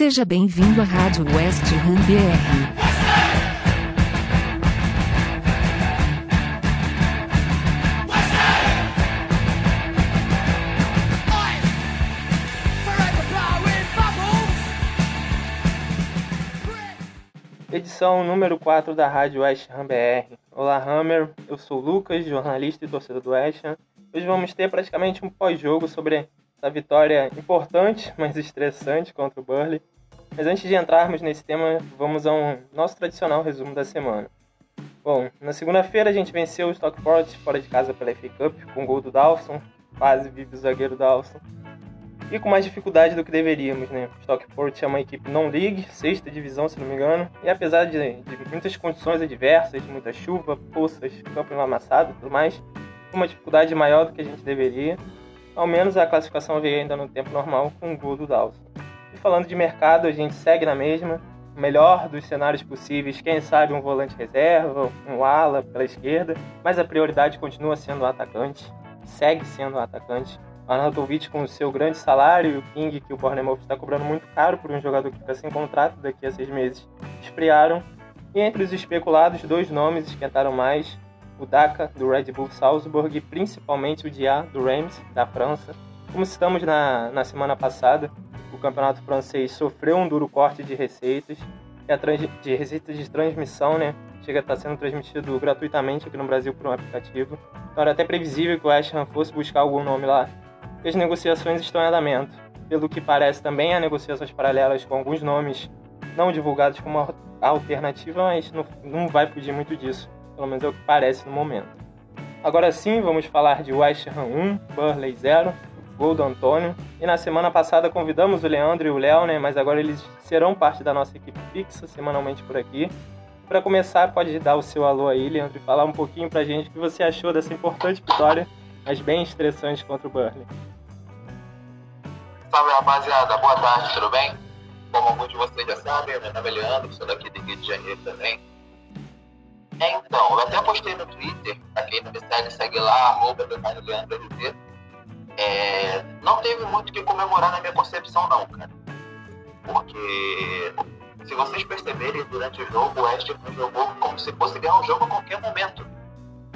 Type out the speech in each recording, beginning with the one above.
Seja bem-vindo à Rádio West Ham BR. Edição número 4 da Rádio West Ham BR. Olá, Hammer. Eu sou o Lucas, jornalista e torcedor do West Ham. Hoje vamos ter praticamente um pós-jogo sobre essa vitória importante, mas estressante contra o Burley. Mas antes de entrarmos nesse tema, vamos a um nosso tradicional resumo da semana. Bom, na segunda-feira a gente venceu o Stockport fora de casa pela FA Cup com gol do Dawson, quase vive o zagueiro Dawson e com mais dificuldade do que deveríamos, né? Stockport é uma equipe non-league, sexta divisão, se não me engano, e apesar de, de muitas condições adversas, muita chuva, poças, campo amassado e tudo mais, uma dificuldade maior do que a gente deveria, ao menos a classificação veio ainda no tempo normal com o gol do Dawson. E falando de mercado, a gente segue na mesma, o melhor dos cenários possíveis, quem sabe um volante reserva, um ala pela esquerda, mas a prioridade continua sendo o atacante, segue sendo o atacante. Arnautovic com o seu grande salário e o King, que o Bournemouth está cobrando muito caro por um jogador que fica sem contrato daqui a seis meses, esfriaram. E entre os especulados, dois nomes esquentaram mais: o Daka, do Red Bull Salzburg, e principalmente o Dia, do Reims, da França. Como citamos na, na semana passada, o campeonato francês sofreu um duro corte de receitas, de receitas de transmissão, né? Chega a estar sendo transmitido gratuitamente aqui no Brasil por um aplicativo. Então era até previsível que o West Ham fosse buscar algum nome lá e as negociações estão em andamento. Pelo que parece, também há negociações paralelas com alguns nomes não divulgados como alternativa, mas não, não vai fugir muito disso. Pelo menos é o que parece no momento. Agora sim, vamos falar de West Ham 1, Burley 0, gol do Antônio. E na semana passada convidamos o Leandro e o Léo, né, mas agora eles serão parte da nossa equipe fixa semanalmente por aqui. Para começar, pode dar o seu alô aí, Leandro, e falar um pouquinho para a gente o que você achou dessa importante vitória, mas bem estressante contra o Burley. Salve rapaziada, boa tarde, tudo bem? Como alguns de vocês já sabem, meu nome é Leandro, sou daqui do Rio de Janeiro também. Então, eu até postei no Twitter, pra quem não me segue, segue lá, arroba Leandro é, Não teve muito o que comemorar na minha concepção não, cara. Porque se vocês perceberem durante o jogo, o West jogou como se fosse ganhar um jogo a qualquer momento.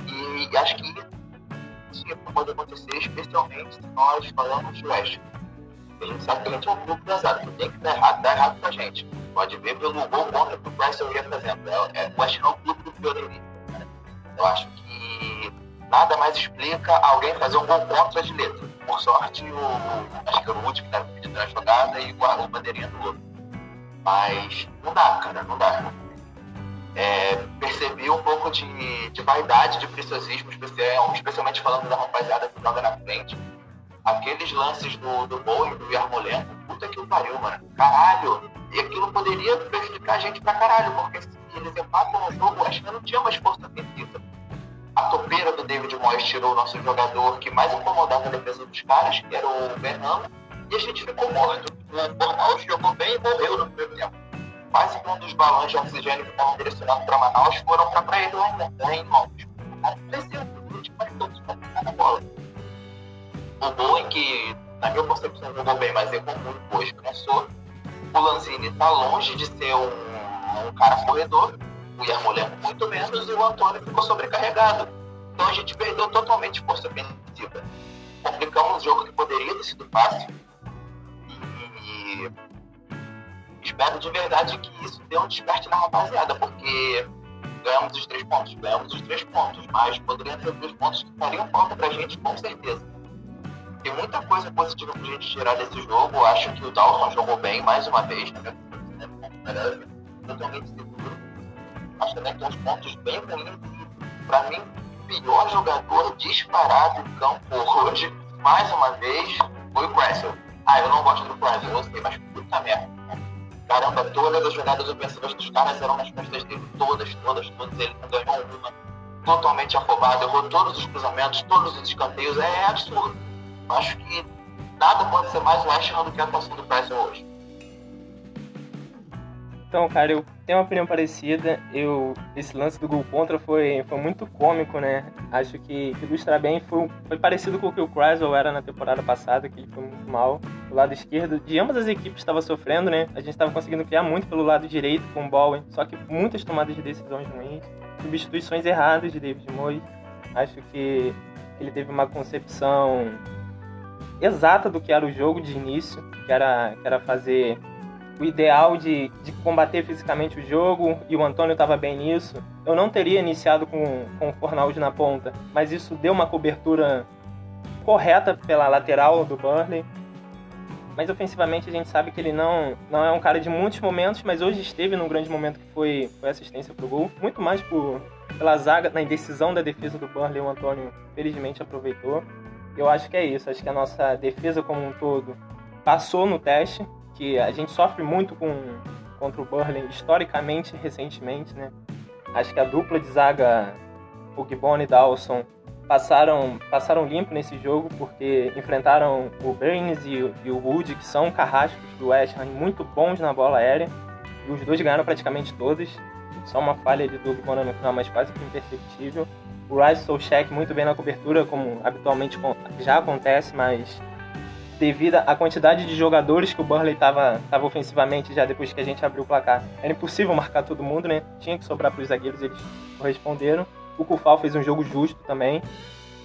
E acho que isso pode acontecer, especialmente se nós falamos de West A gente sabe que a gente é um clube pesado. Tem que dar errado, dá errado pra gente. Pode ver pelo gol contra o Bryson ia fazendo. É, é, o West Ham o clube do Fiorini. Né? Eu acho que nada mais explica alguém fazer um gol contra de letra. Por sorte, o, acho que era o último que estava pedindo na jogada e o bandeirinha do outro. Mas não dá, cara, não dá. É, percebi um pouco de, de vaidade, de preciosismo, especialmente falando da rapaziada que joga na frente aqueles lances do, do Boeing, do Yarmolenko, puta que o pariu, mano. Caralho. E aquilo poderia prejudicar a gente pra caralho, porque se eles empatam no jogo, acho que não tinha mais força ofensiva. A topeira do David Moyes tirou o nosso jogador que mais incomodava a defesa dos caras, que era o Bernardo, e a gente ficou morto. O Bornaus jogou bem e morreu no primeiro tempo. Quase que um dos balões de oxigênio que estavam direcionados para Manaus foram para ele lá em Londres. O cara cresceu, a gente vai todos na bola o Bowen, que na minha concepção jogou bem, mas errou muito depois, cansou. O Lanzini está longe de ser um, um cara corredor, o Yarmolenko muito menos, e o Antônio ficou sobrecarregado. Então a gente perdeu totalmente força ofensiva. Complicamos um jogo que poderia ter sido fácil. E espero de verdade que isso dê um desperte na rapaziada, porque ganhamos os três pontos, ganhamos os três pontos, mas poderiam ser dois pontos que fariam falta pra gente com certeza tem muita coisa positiva pra gente tirar desse jogo. Acho que o Dalton jogou bem mais uma vez, né? Totalmente seguro. Acho também que tem uns pontos bem ruins. Pra mim, pior jogador disparado em campo hoje, mais uma vez, foi o Cressel. Ah, eu não gosto do Cressel, eu sei, mas puta merda. Caramba, todas as jogadas ofensivas dos caras eram nas costas dele, todas, todas, todas. Ele não ganhou uma. Totalmente afobado, errou todos os cruzamentos, todos os escanteios. É absurdo Acho que nada pode ser mais West do que a atuação do Tyson hoje. Então, cara, eu tenho uma opinião parecida. Eu, esse lance do gol contra foi, foi muito cômico, né? acho que ilustra bem. Foi, foi parecido com o que o Chrysler era na temporada passada, que ele foi muito mal. O lado esquerdo de ambas as equipes estava sofrendo, né? A gente estava conseguindo criar muito pelo lado direito com o Bowen, só que muitas tomadas de decisões ruins, substituições erradas de David Moyes. Acho que ele teve uma concepção exata do que era o jogo de início, que era, que era fazer o ideal de, de combater fisicamente o jogo, e o Antônio estava bem nisso. Eu não teria iniciado com, com o Fornaldi na ponta, mas isso deu uma cobertura correta pela lateral do Burnley. Mas ofensivamente a gente sabe que ele não, não é um cara de muitos momentos, mas hoje esteve num grande momento que foi, foi assistência pro gol. Muito mais por, pela zaga, na indecisão da defesa do Burnley, o Antônio felizmente aproveitou. Eu acho que é isso, acho que a nossa defesa como um todo passou no teste, que a gente sofre muito com contra o Burnley historicamente recentemente, né? Acho que a dupla de zaga, o Gibbon e Dawson, passaram, passaram limpo nesse jogo porque enfrentaram o Burns e, e, o Wood, que são carrascos do West Ham, muito bons na bola aérea. E os dois ganharam praticamente todos. Só uma falha de do Gibbon no final, mas quase que imperceptível. O Rice Solcheck muito bem na cobertura, como habitualmente já acontece, mas devido à quantidade de jogadores que o Burnley estava tava ofensivamente já depois que a gente abriu o placar. Era impossível marcar todo mundo, né? Tinha que sobrar para os zagueiros, eles corresponderam. O Kufal fez um jogo justo também.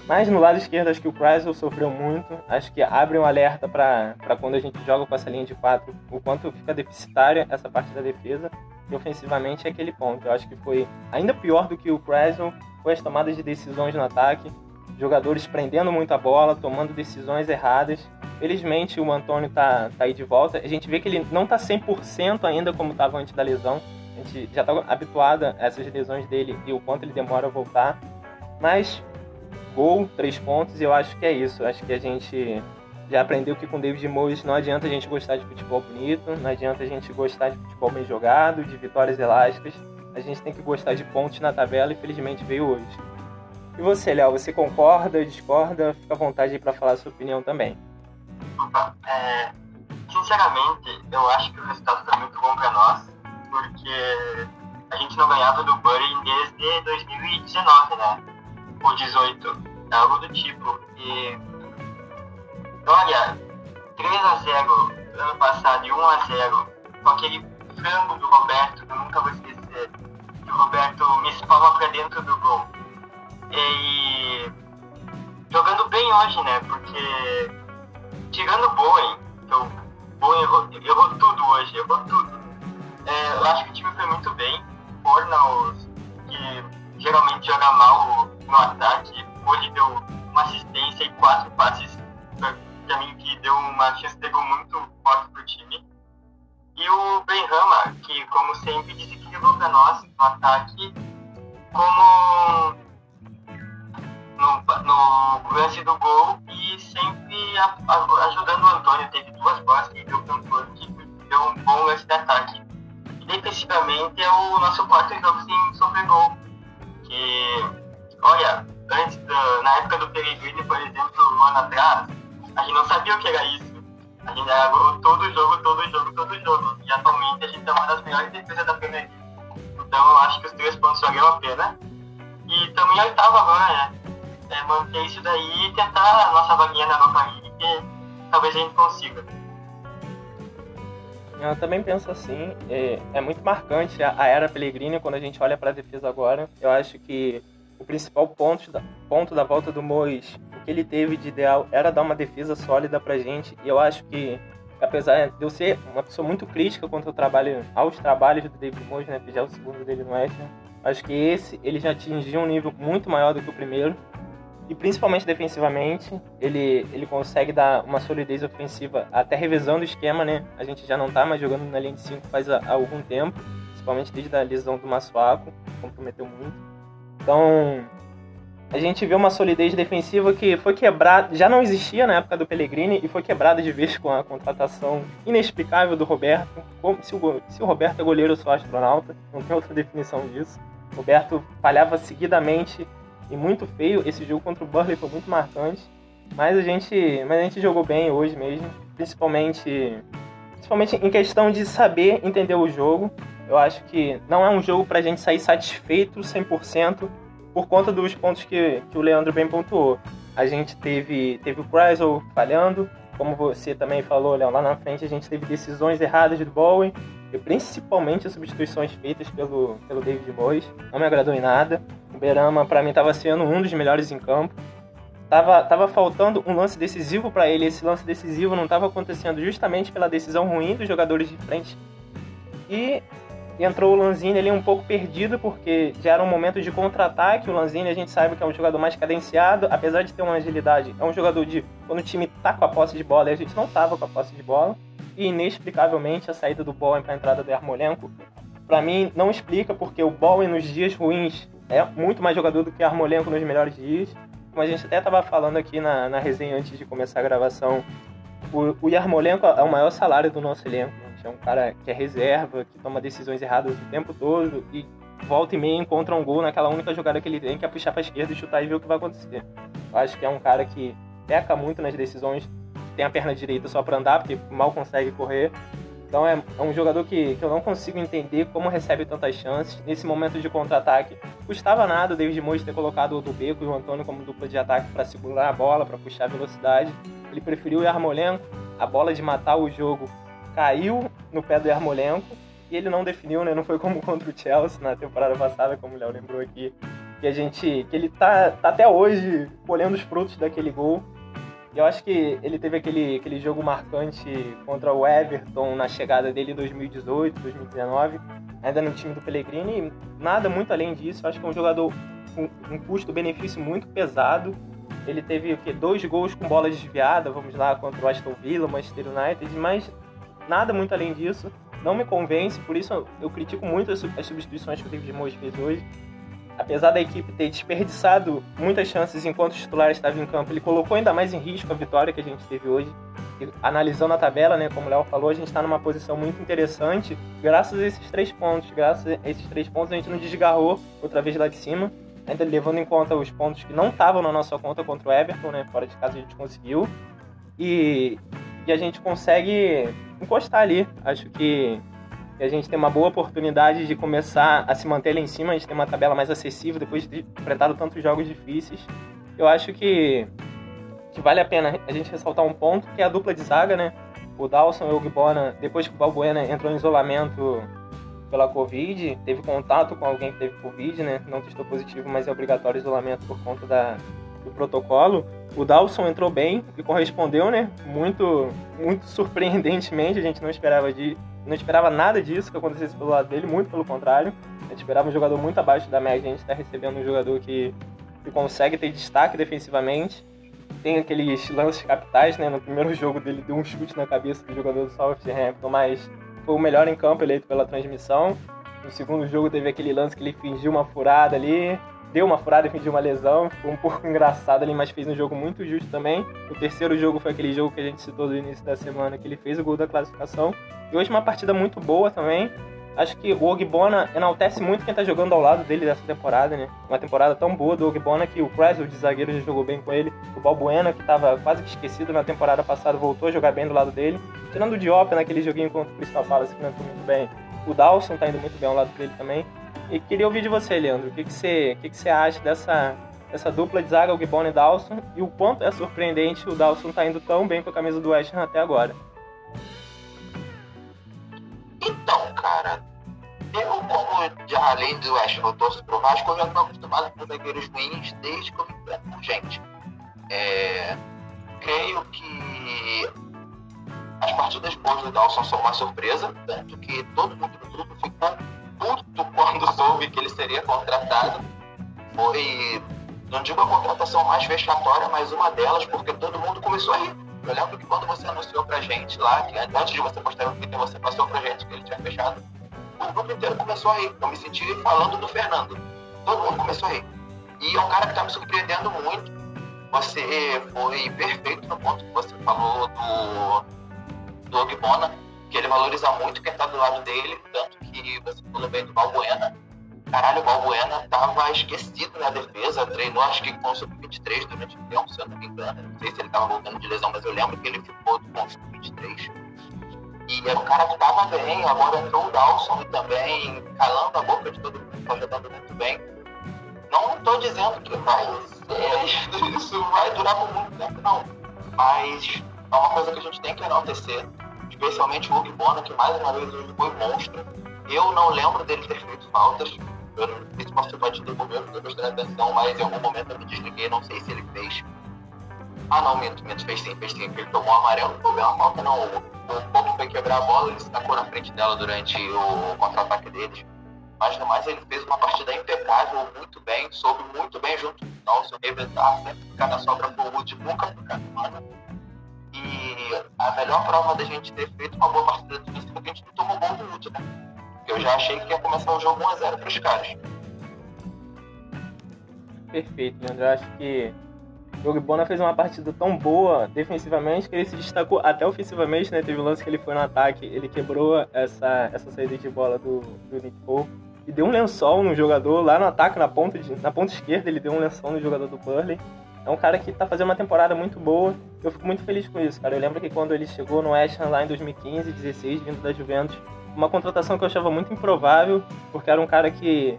Mas no lado esquerdo, acho que o Chrysler sofreu muito. Acho que abre um alerta para quando a gente joga com essa linha de quatro, o quanto fica deficitária essa parte da defesa. E ofensivamente é aquele ponto. Eu acho que foi ainda pior do que o Chrysler, foi as tomadas de decisões no ataque jogadores prendendo muito a bola, tomando decisões erradas. Felizmente o Antônio tá, tá aí de volta. A gente vê que ele não tá 100% ainda como estava antes da lesão. A gente já tá habituado a essas lesões dele e o quanto ele demora a voltar. Mas gol, três pontos, e eu acho que é isso. Acho que a gente já aprendeu que com David Moyes não adianta a gente gostar de futebol bonito, não adianta a gente gostar de futebol bem jogado, de vitórias elásticas. A gente tem que gostar de pontos na tabela e felizmente veio hoje. E você, Léo, você concorda, discorda? Fica à vontade para falar a sua opinião também. É, sinceramente, eu acho que o resultado foi muito bom para nós, porque a gente não ganhava do Bury desde 2019, né? Ou 18, algo do tipo. E olha, 3 a 0 ano passado e 1 a 0 com aquele frango do Roberto, que eu nunca vou esquecer, que o Roberto me espalma para dentro do gol e jogando bem hoje, né? Porque tirando o Bowen, então, Bowen errou, errou tudo hoje, errou tudo. É, eu acho que o time foi muito bem. Fornals, que geralmente joga mal no ataque, hoje deu uma assistência e quatro passes pra, mim que deu uma chance de gol muito forte pro time. E o Benrama, que como sempre desequilibrou para nós no ataque, como no, no lance do gol e sempre a, a, ajudando o Antônio. Teve duas bolas que deu para o Antônio que deu um bom lance de ataque. E defensivamente é o nosso quarto jogo sem sofrer gol. Que, olha, antes da, na época do Peregrino, por exemplo, um ano atrás, a gente não sabia o que era isso. A gente era gol todo jogo, todo jogo, todo jogo. E atualmente a gente é uma das melhores defesas da Premier League. Então eu acho que os três pontos valiam a pena. E também a oitava agora, né? é, manter isso daí e tentar a nossa vaguinha na Europa League, que talvez a gente consiga. Eu também penso assim, é, é muito marcante a, a, era Pellegrini quando a gente olha para a defesa agora. Eu acho que o principal ponto da, ponto da volta do Mois, o que ele teve de ideal era dar uma defesa sólida pra gente. E eu acho que, apesar de eu ser uma pessoa muito crítica quanto ao trabalho, aos trabalhos do David Mois, né, que já é o segundo dele no West acho que esse ele já atingiu um nível muito maior do que o primeiro e principalmente defensivamente, ele, ele consegue dar uma solidez ofensiva, até revisando o esquema, né? A gente já não tá mais jogando na linha de 5 faz há, algum tempo, principalmente desde a lesão do Massuaco, comprometeu muito. Então, a gente vê uma solidez defensiva que foi quebrada, já não existia na época do Pellegrini e foi quebrada de vez com a contratação inexplicável do Roberto. Como, se, o, se o Roberto é goleiro, eu sou astronauta, não tem outra definição disso. Roberto falhava seguidamente e muito feio. Esse jogo contra o Burley foi muito marcante. Mas a gente, mas a gente jogou bem hoje mesmo, principalmente, principalmente em questão de saber entender o jogo. Eu acho que não é um jogo pra gente sair satisfeito 100%, por conta dos pontos que, que o Leandro bem pontuou. A gente teve, teve o Chrysler falhando, como você também falou, Léo, lá na frente a gente teve decisões erradas do Bowen, e principalmente as substituições feitas pelo, pelo David Moyes. Não me agradou em nada. Berama, para mim, estava sendo um dos melhores em campo. Tava, tava faltando um lance decisivo para ele. Esse lance decisivo não estava acontecendo justamente pela decisão ruim dos jogadores de frente. E entrou o Lanzini ali um pouco perdido, porque já era um momento de contra-ataque. O Lanzini a gente sabe que é um jogador mais cadenciado, apesar de ter uma agilidade. É um jogador de quando o time tá com a posse de bola e a gente não tava com a posse de bola. E inexplicavelmente a saída do Bowen para a entrada do Armolenko, para mim não explica porque o Bowen nos dias ruins é muito mais jogador do que o Armolenko nos melhores dias. Como a gente até estava falando aqui na, na resenha antes de começar a gravação, o, o Yarmolenko é o maior salário do nosso elenco. Né? É um cara que é reserva, que toma decisões erradas o tempo todo e volta e meia encontra um gol naquela única jogada que ele tem, que é puxar para esquerda e chutar e ver o que vai acontecer. Eu acho que é um cara que peca muito nas decisões, tem a perna direita só para andar, porque mal consegue correr. Então é, é um jogador que, que, eu não consigo entender como recebe tantas chances. Nesse momento de contra-ataque, custava nada o David Moyes ter colocado o do Beco e o Antônio como dupla de ataque para segurar a bola, para puxar a velocidade. Ele preferiu o Yarmolenko, a bola de matar o jogo caiu no pé do Yarmolenko e ele não definiu, né? Não foi como contra o Chelsea na temporada passada, como o Léo lembrou aqui, que a gente que ele tá, tá até hoje colhendo os frutos daquele gol. Eu acho que ele teve aquele, aquele jogo marcante contra o Everton na chegada dele em 2018, 2019, ainda no time do Pellegrini. Nada muito além disso. Eu acho que é um jogador com um custo-benefício muito pesado ele teve o quê? Dois gols com bola desviada, vamos lá, contra o Aston Villa, Manchester United, mas nada muito além disso. Não me convence, por isso eu critico muito as substituições que o David Moyes fez hoje. Apesar da equipe ter desperdiçado muitas chances enquanto os titulares estavam em campo, ele colocou ainda mais em risco a vitória que a gente teve hoje. E, analisando a tabela, né, como o Léo falou, a gente está numa posição muito interessante graças a esses três pontos. Graças a esses três pontos a gente não desgarrou outra vez lá de cima ainda levando em conta os pontos que não estavam na nossa conta contra o Everton, né? Fora de casa a gente conseguiu. E, e a gente consegue encostar ali. Acho que, que, a gente tem uma boa oportunidade de começar a se manter lá em cima. A gente tem uma tabela mais acessível depois de enfrentado tantos jogos difíceis. Eu acho que, que vale a pena a gente ressaltar um ponto, que é a dupla de zaga, né? O Dawson e o Gbona, depois que o Balbuena entrou em isolamento pela Covid, teve contato com alguém que teve Covid, né? Não testou positivo, mas é obrigatório isolamento por conta da, do protocolo. O Dawson entrou bem e correspondeu, né? Muito, muito surpreendentemente, a gente não esperava de, não esperava nada disso que acontecesse pelo lado dele, muito pelo contrário. A gente esperava um jogador muito abaixo da média, a gente está recebendo um jogador que, que consegue ter destaque defensivamente. Tem aqueles lances capitais, né? No primeiro jogo dele deu um chute na cabeça do jogador do Southampton, mas foi o melhor em campo eleito pela transmissão. No segundo jogo teve aquele lance que ele fingiu uma furada ali, deu uma furada e fingiu uma lesão, ficou um pouco engraçado ali, mas fez um jogo muito justo também. O terceiro jogo foi aquele jogo que a gente citou no início da semana, que ele fez o gol da classificação. E hoje uma partida muito boa também. Acho que o Ogbona enaltece muito quem tá jogando ao lado dele dessa temporada, né? Uma temporada tão boa do Ogbona que o Creswell de zagueiro já jogou bem com ele. O Balbuena, que tava quase que esquecido na temporada passada, voltou a jogar bem do lado dele. Tirando o Diop naquele joguinho contra o Crystal Palace, que não entrou muito bem. O Dawson tá indo muito bem ao lado dele também. E queria ouvir de você, Leandro. O que, que, você, o que, que você acha dessa, dessa dupla de zaga, Ogbona e Dawson? E o quanto é surpreendente o Dawson tá indo tão bem com a camisa do West Ham até agora? Então, cara, eu, como já além do West Ham, torço pro Vasco, eu já tô acostumado com zagueiros ruins desde que eu me com gente. É, creio que as partidas boas do Dawson são uma surpresa, tanto que todo mundo puto quando soube que ele seria contratado. Foi, não digo a contratação mais vexatória, mas uma delas, porque todo mundo começou a rir. Eu lembro que quando você anunciou pra gente lá, que antes de você postar o vídeo, você passou pra gente que ele tinha fechado, o grupo inteiro começou a rir. Eu me senti falando do Fernando. Todo mundo começou a rir. E é um cara que tá me surpreendendo muito. Você foi perfeito no ponto que você falou do, do Ogbona, que ele valoriza muito quem tá do lado dele, tanto que você falou bem do Balbuena. Caralho, o Balbuena tava esquecido na defesa, treinou acho que com o Sub-23 durante o tempo, se eu não me engano. Não sei se ele tava voltando de lesão, mas eu lembro que ele ficou com o Sub-23 e era um cara que estava bem, agora entrou o Dawson também, calando a boca de todo mundo, tá jogando muito bem. Não estou dizendo que vai ser, isso vai durar por muito tempo, não. Mas é uma coisa que a gente tem que enaltecer, especialmente o Hugo Bona, que mais uma vez hoje foi monstro. Eu não lembro dele ter feito faltas. Eu não sei se passou batido comigo, não prestei atenção, mas em algum momento eu me desliguei, não sei se ele fez. Ah não, minto, minto, fez sim, fez sim, ele tomou amarelo, não foi uma falta não. O ponto foi quebrar a bola, ele se tacou na frente dela durante o contra-ataque deles. Mas no mais ele fez uma partida impecável, muito bem, soube muito bem junto com o Nelson, reventar, sempre ficar na sobra pro Wood, nunca ficar A melhor prova da gente ter feito uma boa partida defensiva é que a gente não tomou gol do Wood, né? Eu já achei que ia começar o jogo 1x0 pros caras. Perfeito, Leandro. Eu acho que o Bona fez uma partida tão boa defensivamente que ele se destacou até ofensivamente, né? Teve um lance que ele foi no ataque, ele quebrou essa, essa saída de bola do, do Nick Pope e deu um lençol no jogador lá no ataque, na ponta, de, na ponta esquerda, ele deu um lençol no jogador do Burley. É um cara que tá fazendo uma temporada muito boa. Eu fico muito feliz com isso, cara. Eu lembro que quando ele chegou no West Ham lá em 2015, 16, vindo da Juventus, uma contratação que eu achava muito improvável, porque era um cara que,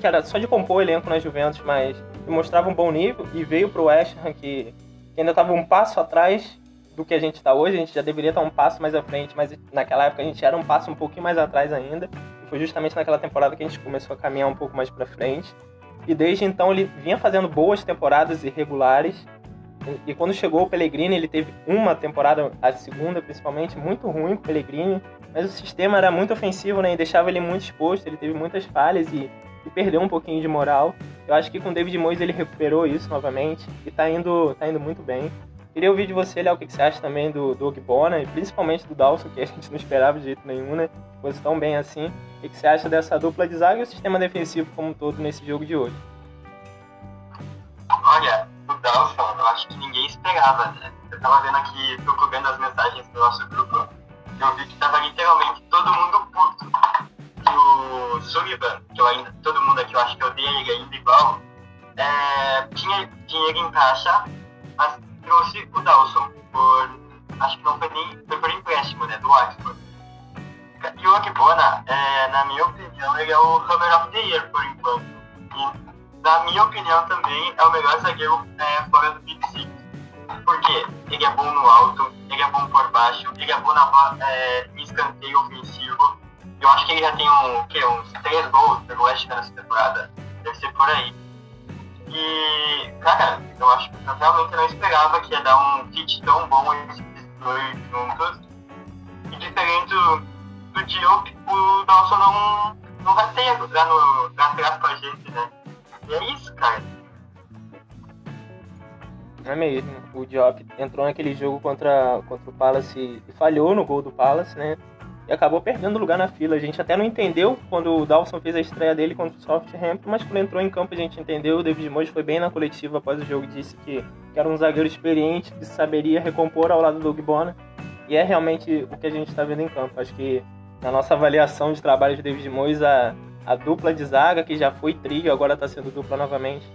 que era só de compor elenco na Juventus, mas mostrava um bom nível e veio para o West Ham que, que ainda estava um passo atrás do que a gente está hoje. A gente já deveria estar um passo mais à frente, mas naquela época a gente era um passo um pouquinho mais atrás ainda. E foi justamente naquela temporada que a gente começou a caminhar um pouco mais para frente. E desde então ele vinha fazendo boas temporadas irregulares. E quando chegou o Pellegrini, ele teve uma temporada, a segunda principalmente, muito ruim com o Pellegrini. Mas o sistema era muito ofensivo, né? E deixava ele muito exposto. Ele teve muitas falhas e e perdeu um pouquinho de moral. Eu acho que com o David Moyes ele recuperou isso novamente e tá indo, tá indo muito bem. Queria ouvir de você, Léo, o que você acha também do Doug Bona e principalmente do Dawson, que a gente não esperava de jeito nenhum, né? Fosse tão bem assim. O que você acha dessa dupla de zaga e o sistema defensivo como um todo nesse jogo de hoje? Olha, eu acho que ninguém esperava, né? Eu tava vendo aqui, procurando as mensagens do nosso grupo, eu vi que tava literalmente todo mundo puto o Sullivan, que eu ainda, todo mundo aqui eu acho que odeia ele ainda igual, é, tinha dinheiro em caixa, mas trouxe o Dawson por. Acho que não foi nem. Foi por empréstimo, né? Do Oxford. E o Akibona, é, na minha opinião, ele é o Hammer of the Year por enquanto. E, na minha opinião, também é o melhor zagueiro é, fora do Big Six. Porque ele é bom no alto, ele é bom por baixo, ele é bom na é, escanteio ofensivo eu acho que ele já tem um, que, uns três gols pelo West nessa temporada. Deve ser por aí. E, cara, eu acho que eu realmente não esperava que ia dar um fit tão bom esses dois juntos. E diferente do, do Diop, o Dawson não, não vai ter lá, no, atrás com a gente, né? É isso, cara. É mesmo. O Diop entrou naquele jogo contra, contra o Palace e falhou no gol do Palace, né? e acabou perdendo lugar na fila. A gente até não entendeu quando o Dawson fez a estreia dele contra o Southampton, mas quando entrou em campo a gente entendeu. O David Moyes foi bem na coletiva após o jogo disse que, que era um zagueiro experiente que saberia recompor ao lado do Doug Bona. E é realmente o que a gente está vendo em campo. Acho que na nossa avaliação de trabalho de David Moyes, a, a dupla de zaga, que já foi trio, agora está sendo dupla novamente,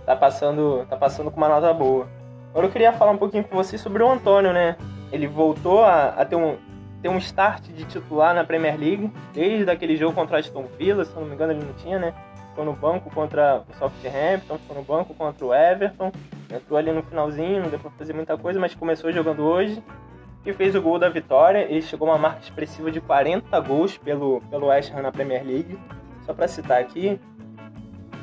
está passando, tá passando com uma nota boa. Agora eu queria falar um pouquinho com você sobre o Antônio, né? Ele voltou a, a ter um, ter um start de titular na Premier League, desde aquele jogo contra Aston Villa, se não me engano ele não tinha, né? Ficou no banco contra o Southampton, ficou no banco contra o Everton, entrou ali no finalzinho, não deu pra fazer muita coisa, mas começou jogando hoje e fez o gol da vitória. Ele chegou a uma marca expressiva de 40 gols pelo, pelo West Ham na Premier League. Só para citar aqui,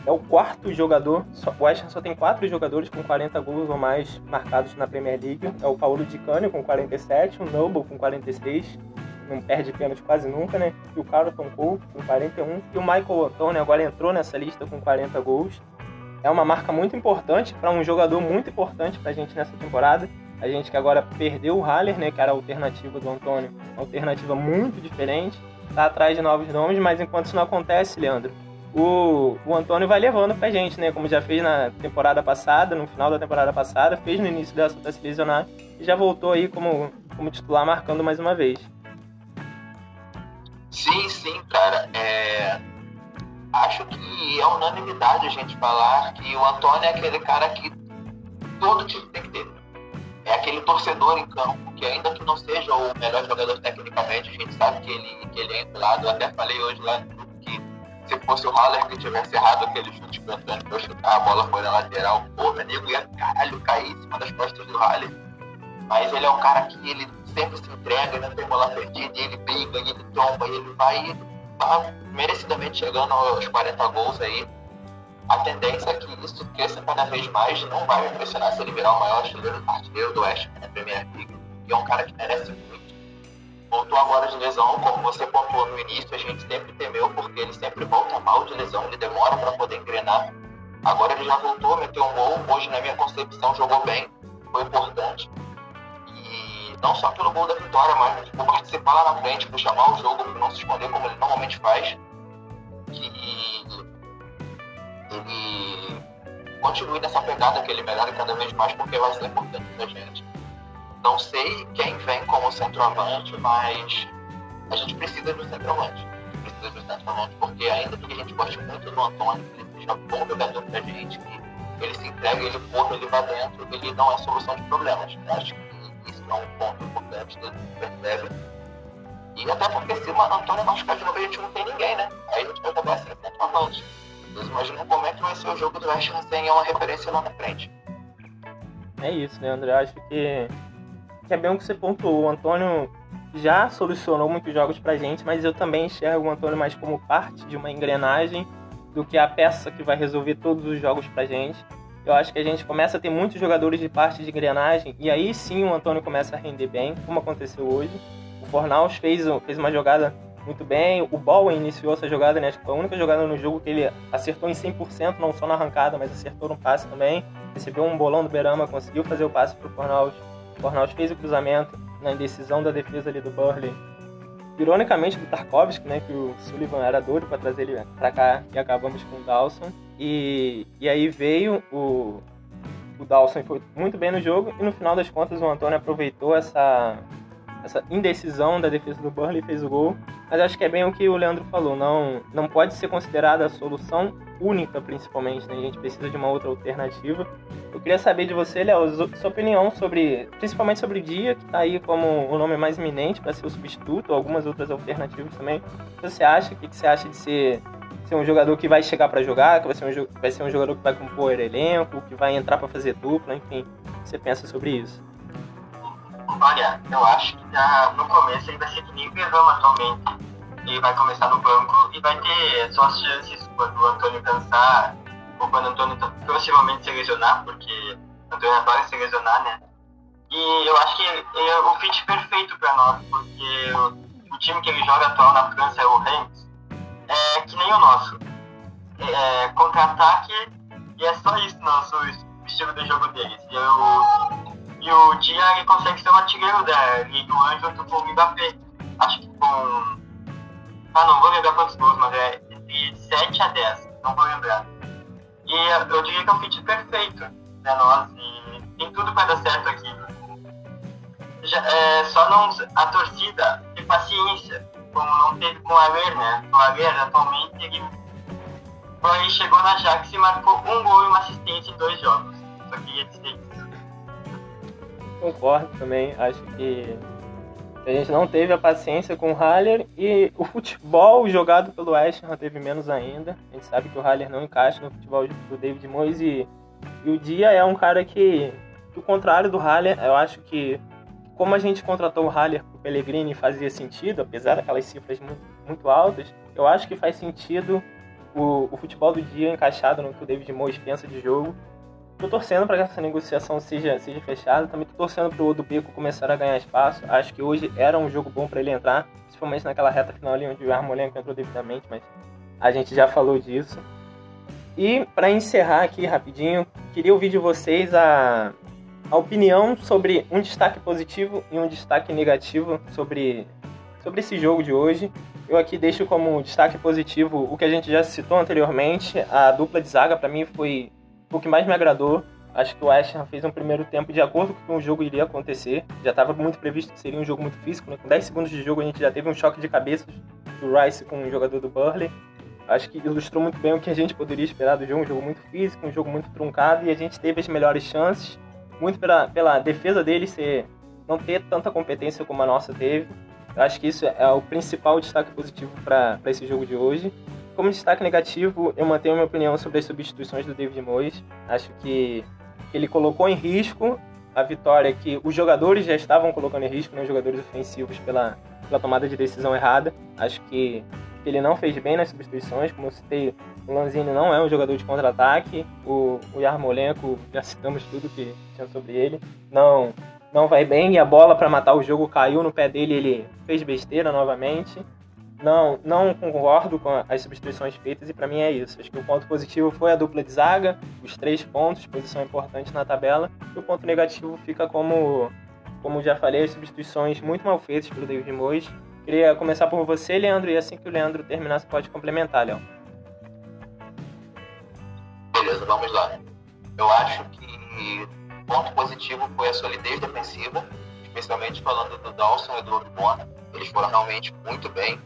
é o quarto jogador, o West só tem quatro jogadores com 40 gols ou mais marcados na Premier League. É o Paulo Di Canio com 47, o Noble com 46, não perde pênalti quase nunca, né? E o Carlton Cole com 41 e o Michael Antônio agora entrou nessa lista com 40 gols. É uma marca muito importante para um jogador muito importante para a gente nessa temporada. A gente que agora perdeu o Haller, né, que era a alternativa do Antônio, uma alternativa muito diferente, tá atrás de novos nomes, mas enquanto isso não acontece, Leandro, o, o Antônio vai levando pra gente, né? Como já fez na temporada passada, no final da temporada passada, fez no início dessa até se lesionar e já voltou aí como, como titular marcando mais uma vez. Sim, sim, cara. É... Acho que é unanimidade a gente falar que o Antônio é aquele cara que todo time tem que ter. É aquele torcedor em campo que ainda que não seja o melhor jogador tecnicamente, a gente sabe que ele, que ele é entrado. Eu até falei hoje lá no se fosse o Haller que tivesse errado aquele chute que o Antônio foi chutar, a bola foi na lateral, pô, meu ia caralho cair em cima das costas do Haller. Mas ele é um cara que ele sempre se entrega, não tem bola perdida, ele briga, ele tomba, ele vai tá merecidamente chegando aos 40 gols aí. A tendência é que isso cresça cada vez mais, não vai me impressionar se ele virar o maior artilheiro, artilheiro do West na Premier League, que é um cara que merece muito voltou agora de lesão, como você pontuou no início, a gente sempre temeu, porque ele sempre volta mal de lesão, ele demora para poder engrenar. Agora ele já voltou, meteu um gol, hoje na minha concepção jogou bem, foi importante. E não só pelo gol da vitória, mas por participar lá na frente, por chamar o jogo, por não se esconder como ele normalmente faz. Ele continue nessa pegada, que ele melhore cada vez mais, porque vai ser importante pra gente. Não sei quem vem como centroavante, mas a gente precisa de um centroavante. Precisa de um centroavante, porque ainda que a gente goste muito do Antônio, que ele seja bom jogador pra gente, que ele se entrega, ele corra, ele vai dentro, ele não é solução de problemas. Eu acho que isso é um ponto importante que percebe. E até porque se o Antônio machucar de novo, a gente não tem ninguém, né? Aí a gente vai acabar sem centroavante. Vocês imaginam como é que vai ser o jogo do West Ham sem uma referência lá na frente. É isso, né, André? Acho que que é bem o que você pontuou. O Antônio já solucionou muitos jogos pra gente, mas eu também enxergo o Antônio mais como parte de uma engrenagem do que a peça que vai resolver todos os jogos pra gente. Eu acho que a gente começa a ter muitos jogadores de parte de engrenagem e aí sim o Antônio começa a render bem, como aconteceu hoje. O Fornaus fez, fez uma jogada muito bem, o Bowen iniciou essa jogada, né? Acho que foi a única jogada no jogo que ele acertou em 100%, não só na arrancada, mas acertou no passe também. Recebeu um bolão do Berama, conseguiu fazer o passe pro Fornaus Fornaus fez o cruzamento na indecisão da defesa ali do Burley. Ironicamente do Tarkovsky, né, que o Sullivan era doido para trazer ele para cá e acabamos com o Dawson. E, e aí veio o, o Dawson foi muito bem no jogo e no final das contas o Antônio aproveitou essa essa indecisão da defesa do Burnley fez o gol. Mas acho que é bem o que o Leandro falou, não, não pode ser considerada a solução única, principalmente, né? A gente precisa de uma outra alternativa. Eu queria saber de você, Léo, sua opinião sobre, principalmente sobre o Dia, que está aí como o nome mais iminente para ser o substituto, ou algumas outras alternativas também. O que você acha? O que você acha de ser, ser um jogador que vai chegar para jogar, que vai ser, um, vai ser um jogador que vai compor elenco, que vai entrar para fazer dupla, enfim. O que você pensa sobre isso? Olha, eu acho que já no começo ele vai ser que nem o Berrama atualmente. Ele vai começar no banco e vai ter suas chances quando o Antônio cansar, ou quando o Antônio possivelmente se lesionar, porque o Antônio adora se lesionar, né? E eu acho que é o fit perfeito para nós, porque o, o, time que ele joga atual na França é o Reims, é que nem o nosso. É, contra-ataque e é só isso nosso estilo de jogo deles. Eu, e o ele consegue ser um artilheiro da Liga 1 junto com o Mbappé. Acho que com. Ah, não vou lembrar quantos gols, mas é de 7 a 10, não vou lembrar. E eu diria que é um fit perfeito pra nós e tem tudo para dar certo aqui. Já, é, só não. A torcida tem paciência, como não teve com o Aler, né? O Aler atualmente ele, ele chegou na Jax e marcou um gol e uma assistência em dois jogos. Só queria dizer isso concordo também. Acho que a gente não teve a paciência com o Haller e o futebol jogado pelo West Ham teve menos ainda. A gente sabe que o Haller não encaixa no futebol do David Moyes e, e o Dia é um cara que, que, o contrário do Haller, eu acho que como a gente contratou o Haller pro Pellegrini fazia sentido, apesar daquelas cifras muito, muito altas, eu acho que faz sentido o, o futebol do Dia encaixado no que o David Moyes pensa de jogo Tô torcendo para que essa negociação seja, seja fechada. Também tô torcendo para o Odubeco começar a ganhar espaço. Acho que hoje era um jogo bom para ele entrar, principalmente naquela reta final ali onde o Armolenko entrou devidamente, mas a gente já falou disso. E para encerrar aqui rapidinho, queria ouvir de vocês a, a opinião sobre um destaque positivo e um destaque negativo sobre, sobre esse jogo de hoje. Eu aqui deixo como destaque positivo o que a gente já citou anteriormente. A dupla de zaga para mim foi o que mais me agradou, acho que o West Ham fez um primeiro tempo de acordo com o jogo iria acontecer. Já estava muito previsto que seria um jogo muito físico. Né? Com 10 segundos de jogo a gente já teve um choque de cabeças do Rice com o jogador do Burley. Acho que ilustrou muito bem o que a gente poderia esperar do jogo. Um jogo muito físico, um jogo muito truncado e a gente teve as melhores chances. Muito pela, pela defesa dele ser, não ter tanta competência como a nossa teve. Acho que isso é o principal destaque positivo para esse jogo de hoje. Como destaque negativo, eu mantenho minha opinião sobre as substituições do David Moyes. Acho que ele colocou em risco a vitória que os jogadores já estavam colocando em risco, né, os jogadores ofensivos, pela, pela tomada de decisão errada. Acho que ele não fez bem nas substituições, como eu citei, o Lanzini não é um jogador de contra-ataque, o, o Yarmolenko, já citamos tudo que tinha sobre ele, não não vai bem e a bola para matar o jogo caiu no pé dele, ele fez besteira novamente. Não, não concordo com as substituições feitas e para mim é isso. Acho que o ponto positivo foi a dupla de zaga, os três pontos, posição importante na tabela. E o ponto negativo fica como, como já falei, as substituições muito mal feitas pelo David Moyes. Queria começar por você, Leandro, e assim que o Leandro terminar, você pode complementar, Léo. Beleza, vamos lá. Eu acho que ponto positivo foi a solidez defensiva, especialmente falando do Dawson e do Obona. Eles foram realmente muito bem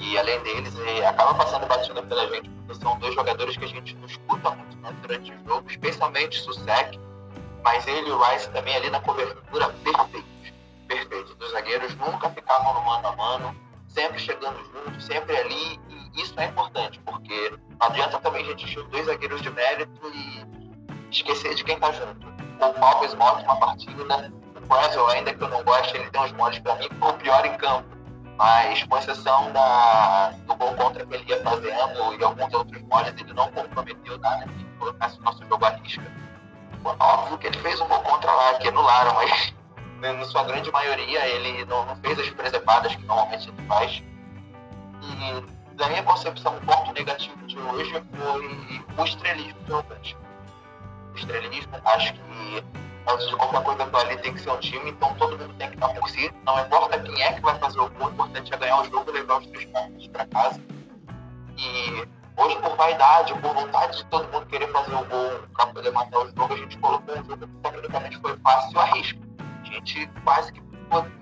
e além deles, é, acaba passando batida pela gente, porque são dois jogadores que a gente não escuta muito né, durante o jogo, especialmente Susek, mas ele e o Rice também ali na cobertura, perfeitos. Perfeitos. Os zagueiros nunca ficavam no mano a mano, sempre chegando juntos, sempre ali, e isso é importante, porque não adianta também a gente encher dois zagueiros de mérito e esquecer de quem tá junto. O Malves mostra uma partida, o Brasil, ainda que eu não goste, ele tem uns modos para mim, o pior em campo mas com exceção da, do gol contra que ele ia fazendo e alguns outros moles, ele não comprometeu nada que colocasse o nosso jogo à risca. Óbvio que ele fez um gol contra lá, que anularam, mas na sua grande maioria ele não, não fez as presepadas que normalmente ele faz. E da minha concepção, o ponto negativo de hoje foi o estrelismo do O estrelismo, acho que antes de qualquer coisa do ali tem que ser um time, então todo mundo tem que estar por si. Não importa quem é que vai fazer o gol, o importante é ganhar o jogo e levar os três pontos para casa. E hoje, por vaidade, por vontade de todo mundo querer fazer o gol para poder matar o jogo, a gente colocou um jogo que tecnicamente foi fácil a risco. A gente quase que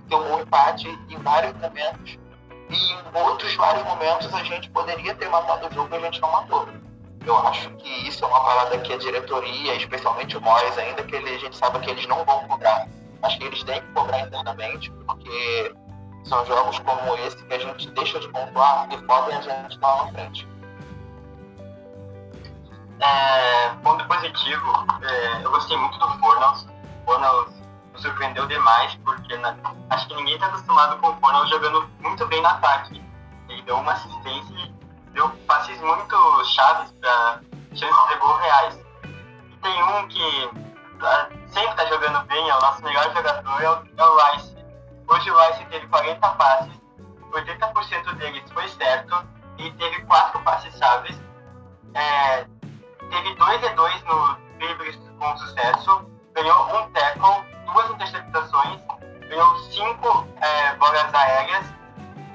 deu um empate em vários momentos. E em outros vários momentos a gente poderia ter matado o jogo e a gente não matou. Eu acho que isso é uma parada que a diretoria, especialmente o Moyes, ainda que ele, a gente sabe que eles não vão cobrar, acho que eles têm que cobrar internamente, porque são jogos como esse que a gente deixa de pontuar e podem a gente estar na frente. É, ponto positivo, é, eu gostei muito do Fornals. Fornals me surpreendeu demais, porque na, acho que ninguém está acostumado com o Fornals jogando muito bem no ataque. Ele deu uma assistência deu passes muito chaves para chances de gol reais. E tem um que tá, sempre está jogando bem, é o nosso melhor jogador, é o, é o Rice. Hoje o Rice teve 40 passes, 80% deles foi certo e teve 4 passes chaves. É, teve 2 e 2 no dribles com sucesso, ganhou um tackle, duas interceptações, ganhou 5 é, bolas aéreas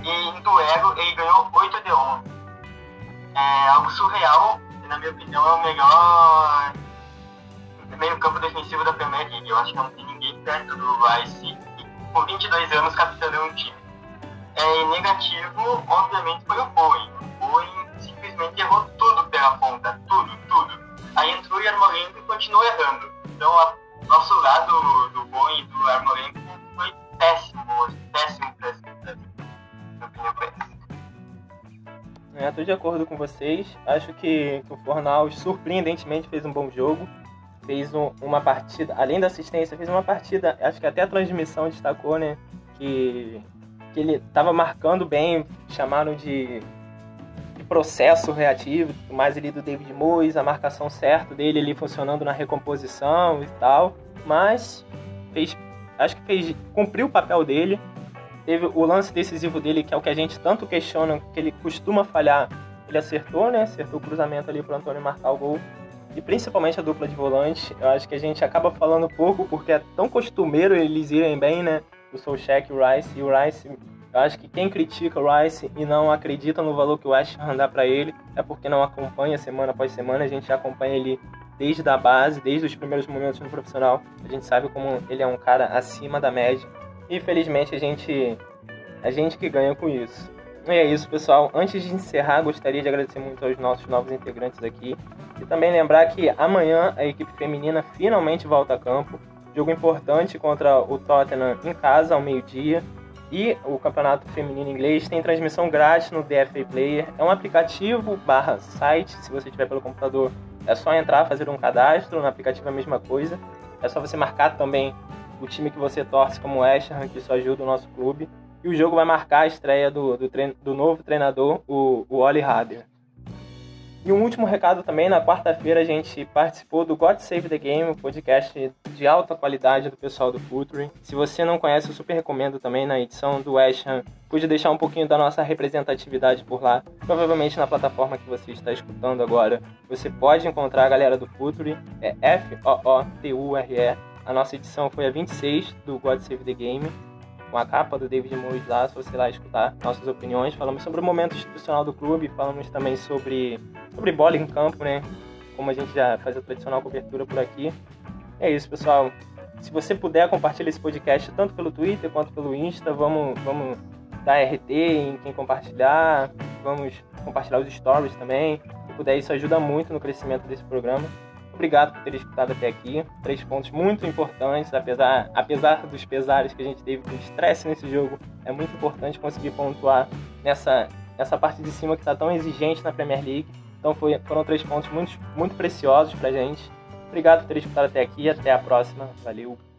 e em duelo ele ganhou 8 de 11 é algo surreal e, na minha opinião, é o melhor meio campo defensivo da Premier League. Eu acho que não tem ninguém perto do Rice com 22 anos capitando um time. É, e negativo, obviamente, foi o Boeing. O Boeing simplesmente errou tudo pela ponta, tudo, tudo. Aí entrou o Yarmolenko e continuou errando. Então, a, nosso lado do Boeing e do Yarmolenko foi péssimo, péssimo. Estou é, de acordo com vocês. Acho que, que o Fornaus surpreendentemente fez um bom jogo. Fez um, uma partida, além da assistência, fez uma partida. Acho que até a transmissão destacou, né? Que, que ele estava marcando bem, chamaram de, de processo reativo, mais ali do David Moyes, a marcação certa dele ali funcionando na recomposição e tal. Mas fez, acho que fez, cumpriu o papel dele Teve o lance decisivo dele, que é o que a gente tanto questiona, que ele costuma falhar. Ele acertou, né? Acertou o cruzamento ali pro Antônio marcar o gol. E principalmente a dupla de volante. Eu acho que a gente acaba falando pouco, porque é tão costumeiro eles irem bem, né? O Solskjaer e o Rice. E o Rice, eu acho que quem critica o Rice e não acredita no valor que o West Ham dá para ele, é porque não acompanha semana após semana. A gente acompanha ele desde a base, desde os primeiros momentos no profissional. A gente sabe como ele é um cara acima da média. E felizmente a gente a gente que ganha com isso. E é isso, pessoal. Antes de encerrar, gostaria de agradecer muito aos nossos novos integrantes aqui e também lembrar que amanhã a equipe feminina finalmente volta a campo. Jogo importante contra o Tottenham em casa ao meio-dia. E o campeonato feminino inglês tem transmissão grátis no DFA Player. É um aplicativo barra site, se você tiver pelo computador, é só entrar, fazer um cadastro, no aplicativo é a mesma coisa. É só você marcar também o time que você torce como West Ham, que isso ajuda o nosso clube. E o jogo vai marcar a estreia do, do, treino, do novo treinador, o, o Oli Hader. E um último recado também, na quarta-feira a gente participou do God Save the Game, um podcast de alta qualidade do pessoal do Futuri. Se você não conhece, eu super recomendo também na edição do West Ham. Pude deixar um pouquinho da nossa representatividade por lá. Provavelmente na plataforma que você está escutando agora, você pode encontrar a galera do Futuri, é F-O-O-T-U-R-E. A nossa edição foi a 26 do God Save the Game com a capa do David Moyes lá, se você lá escutar nossas opiniões. Falamos sobre o momento institucional do clube, falamos também sobre, sobre bola em campo, né? Como a gente já faz a tradicional cobertura por aqui. É isso, pessoal. Se você puder, compartilhar esse podcast tanto pelo Twitter quanto pelo Insta. Vamos, vamos dar RT em quem compartilhar. Vamos compartilhar os stories também. Se puder, isso ajuda muito no crescimento desse programa. Obrigado por ter escutado até aqui. Três pontos muito importantes, apesar, apesar dos pesares que a gente teve com estresse nesse jogo. É muito importante conseguir pontuar nessa, nessa parte de cima que está tão exigente na Premier League. Então foi, foram três pontos muito, muito preciosos para a gente. Obrigado por ter escutado até aqui. Até a próxima. Valeu.